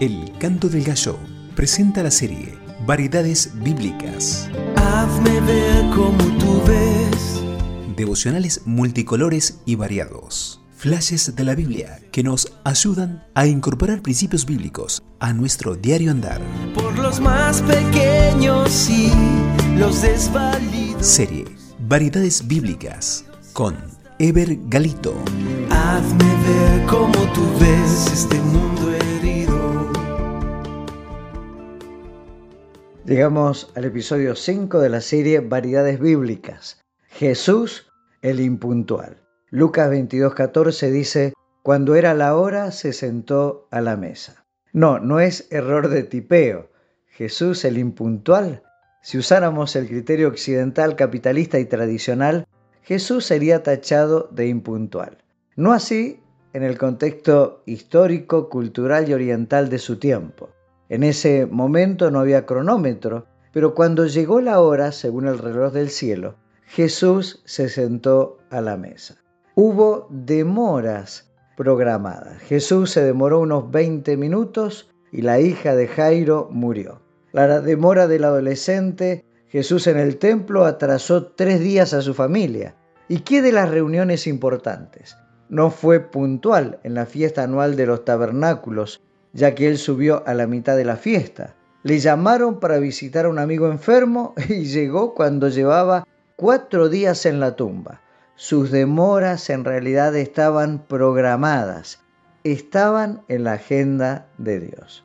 El Canto del Gallo presenta la serie Variedades Bíblicas. Hazme ver como tú ves. Devocionales multicolores y variados. Flashes de la Biblia que nos ayudan a incorporar principios bíblicos a nuestro diario andar. Por los más pequeños y los desvalidos. Serie Variedades Bíblicas con Ever Galito. Hazme ver como tú ves este mundo herido. Llegamos al episodio 5 de la serie Variedades Bíblicas. Jesús el impuntual. Lucas 22:14 dice, cuando era la hora se sentó a la mesa. No, no es error de tipeo. Jesús el impuntual. Si usáramos el criterio occidental capitalista y tradicional, Jesús sería tachado de impuntual. No así en el contexto histórico, cultural y oriental de su tiempo. En ese momento no había cronómetro, pero cuando llegó la hora, según el reloj del cielo, Jesús se sentó a la mesa. Hubo demoras programadas. Jesús se demoró unos 20 minutos y la hija de Jairo murió. La demora del adolescente Jesús en el templo atrasó tres días a su familia. ¿Y qué de las reuniones importantes? No fue puntual en la fiesta anual de los tabernáculos, ya que él subió a la mitad de la fiesta. Le llamaron para visitar a un amigo enfermo y llegó cuando llevaba cuatro días en la tumba. Sus demoras en realidad estaban programadas, estaban en la agenda de Dios.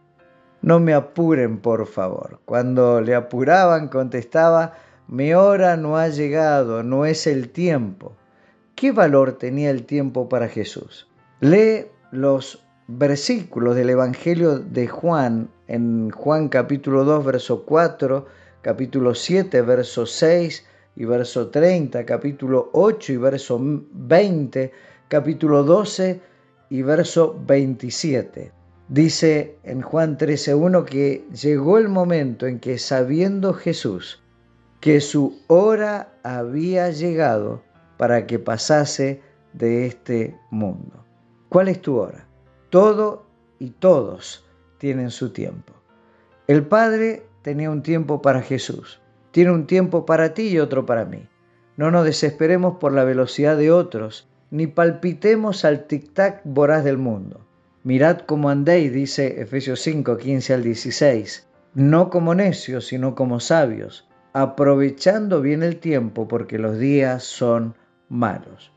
No me apuren, por favor. Cuando le apuraban, contestaba, mi hora no ha llegado, no es el tiempo. ¿Qué valor tenía el tiempo para Jesús? Lee los versículos del Evangelio de Juan en Juan capítulo 2, verso 4, capítulo 7, verso 6, y verso 30, capítulo 8 y verso 20, capítulo 12 y verso 27. Dice en Juan 13.1 que llegó el momento en que sabiendo Jesús que su hora había llegado para que pasase de este mundo. ¿Cuál es tu hora? Todo y todos tienen su tiempo. El Padre tenía un tiempo para Jesús tiene un tiempo para ti y otro para mí. No nos desesperemos por la velocidad de otros, ni palpitemos al tic-tac voraz del mundo. Mirad cómo andéis, dice Efesios 5, 15 al 16, no como necios, sino como sabios, aprovechando bien el tiempo porque los días son malos.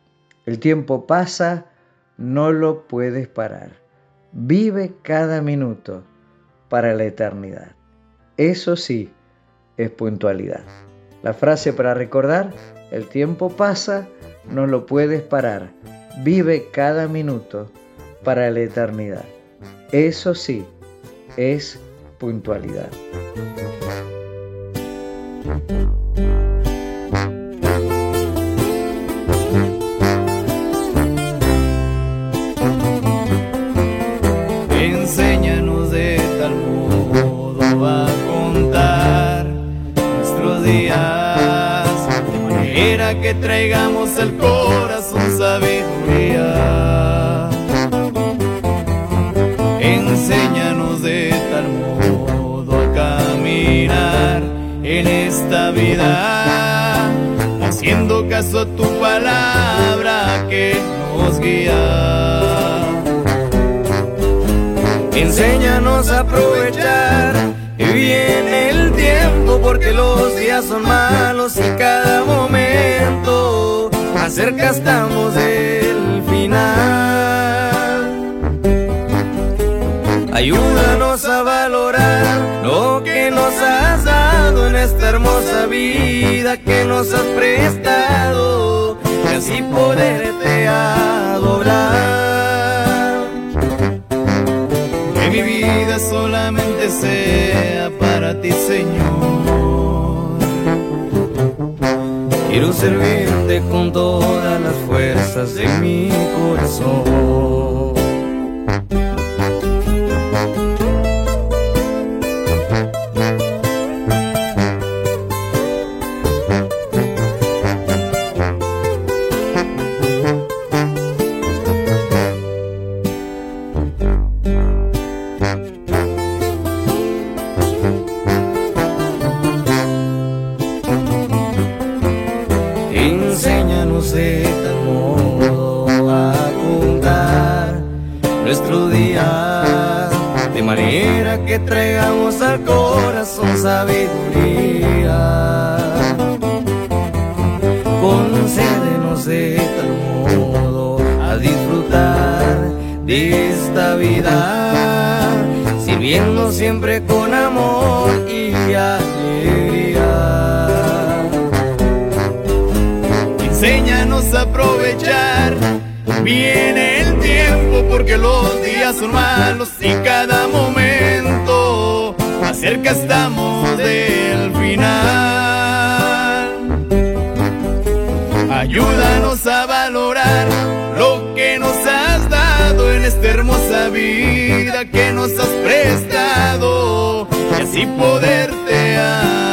El tiempo pasa, no lo puedes parar. Vive cada minuto para la eternidad. Eso sí, es puntualidad. La frase para recordar, el tiempo pasa, no lo puedes parar. Vive cada minuto para la eternidad. Eso sí, es puntualidad. Que traigamos al corazón sabiduría. Enséñanos de tal modo a caminar en esta vida, haciendo caso a tu palabra que nos guía. Enséñanos a aprovechar porque los días son malos y cada momento acerca estamos del final. Ayúdanos a valorar lo que nos has dado en esta hermosa vida que nos has prestado y así poderte adorar. Solamente sea para ti, Señor. Quiero servirte con todas las fuerzas de mi corazón. puse tan modo a contar nuestro día, de manera que traigamos al corazón sabiduría. Concédenos de tal modo a disfrutar de esta vida, sirviendo siempre con amor y Enséñanos a aprovechar bien el tiempo porque los días son malos y cada momento más cerca estamos del final. Ayúdanos a valorar lo que nos has dado en esta hermosa vida que nos has prestado y así poderte adorar.